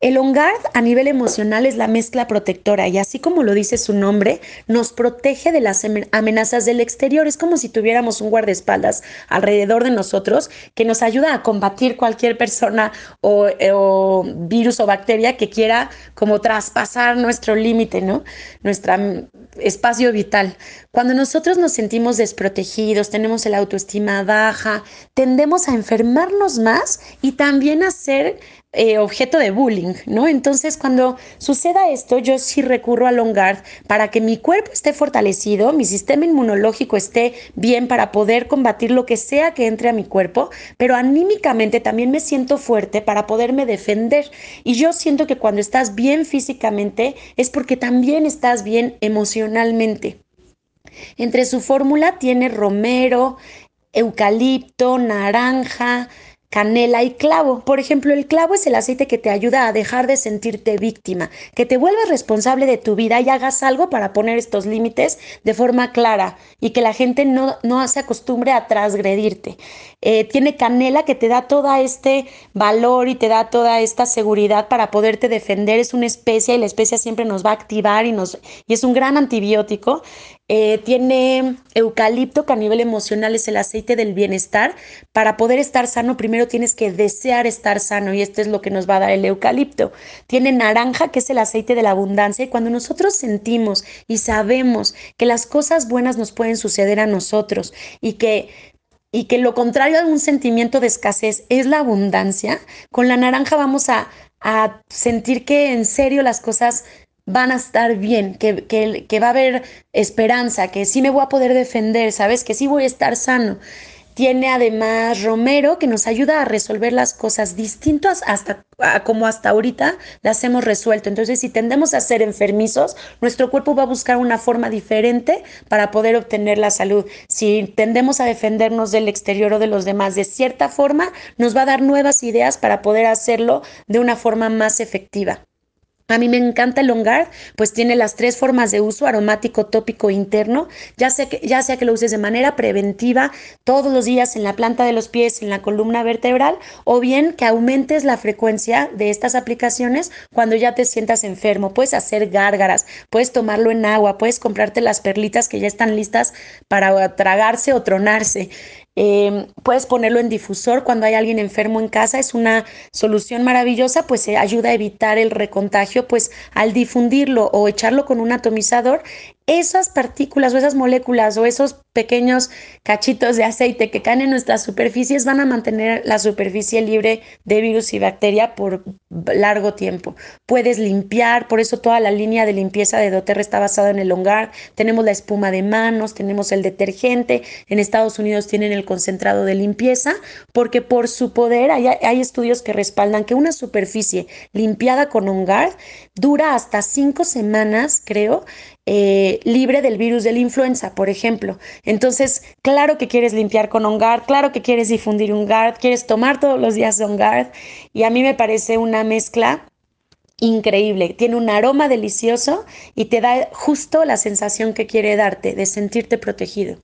El On Guard a nivel emocional es la mezcla protectora y así como lo dice su nombre, nos protege de las amenazas del exterior. Es como si tuviéramos un guardaespaldas alrededor de nosotros que nos ayuda a combatir cualquier persona o, o virus o bacteria que quiera como traspasar nuestro límite, ¿no? Nuestro espacio vital. Cuando nosotros nos sentimos desprotegidos, tenemos el autoestima baja, tendemos a enfermarnos más y también a ser eh, objeto de bullying, ¿no? Entonces, cuando suceda esto, yo sí recurro a Longard para que mi cuerpo esté fortalecido, mi sistema inmunológico esté bien para poder combatir lo que sea que entre a mi cuerpo, pero anímicamente también me siento fuerte para poderme defender. Y yo siento que cuando estás bien físicamente es porque también estás bien emocionalmente. Entre su fórmula tiene romero, eucalipto, naranja, canela y clavo. Por ejemplo, el clavo es el aceite que te ayuda a dejar de sentirte víctima, que te vuelvas responsable de tu vida y hagas algo para poner estos límites de forma clara y que la gente no, no se acostumbre a transgredirte. Eh, tiene canela que te da todo este valor y te da toda esta seguridad para poderte defender. Es una especia y la especia siempre nos va a activar y, nos, y es un gran antibiótico. Eh, tiene eucalipto, que a nivel emocional es el aceite del bienestar. Para poder estar sano, primero tienes que desear estar sano y esto es lo que nos va a dar el eucalipto. Tiene naranja, que es el aceite de la abundancia. Y cuando nosotros sentimos y sabemos que las cosas buenas nos pueden suceder a nosotros y que y que lo contrario a un sentimiento de escasez es la abundancia, con la naranja vamos a, a sentir que en serio las cosas van a estar bien, que, que, va a haber esperanza, que sí me voy a poder defender, ¿sabes? Que sí voy a estar sano. Tiene además Romero que nos ayuda a resolver las cosas distintas hasta como hasta ahorita las hemos resuelto. Entonces, si tendemos a ser enfermizos, nuestro cuerpo va a buscar una forma diferente para poder obtener la salud. Si tendemos a defendernos del exterior o de los demás de cierta forma, nos va a dar nuevas ideas para poder hacerlo de una forma más efectiva. A mí me encanta el Longard, pues tiene las tres formas de uso, aromático, tópico, interno, ya sea, que, ya sea que lo uses de manera preventiva todos los días en la planta de los pies, en la columna vertebral, o bien que aumentes la frecuencia de estas aplicaciones cuando ya te sientas enfermo. Puedes hacer gárgaras, puedes tomarlo en agua, puedes comprarte las perlitas que ya están listas para tragarse o tronarse. Em, puedes ponerlo en difusor cuando hay alguien enfermo en casa, es una solución maravillosa, pues se ayuda a evitar el recontagio, pues al difundirlo o echarlo con un atomizador, esas partículas o esas moléculas o esos pequeños cachitos de aceite que caen en nuestras superficies van a mantener la superficie libre de virus y bacteria por largo tiempo. Puedes limpiar, por eso toda la línea de limpieza de doTERRA está basada en el hongar. Tenemos la espuma de manos, tenemos el detergente. En Estados Unidos tienen el concentrado de limpieza, porque por su poder hay, estudios que respaldan que una superficie limpiada con hongar dura hasta cinco semanas, creo, eh, libre del virus de la influenza, por ejemplo. Entonces, claro que quieres limpiar con OnGuard, claro que quieres difundir OnGuard, quieres tomar todos los días OnGuard y a mí me parece una mezcla increíble. Tiene un aroma delicioso y te da justo la sensación que quiere darte de sentirte protegido.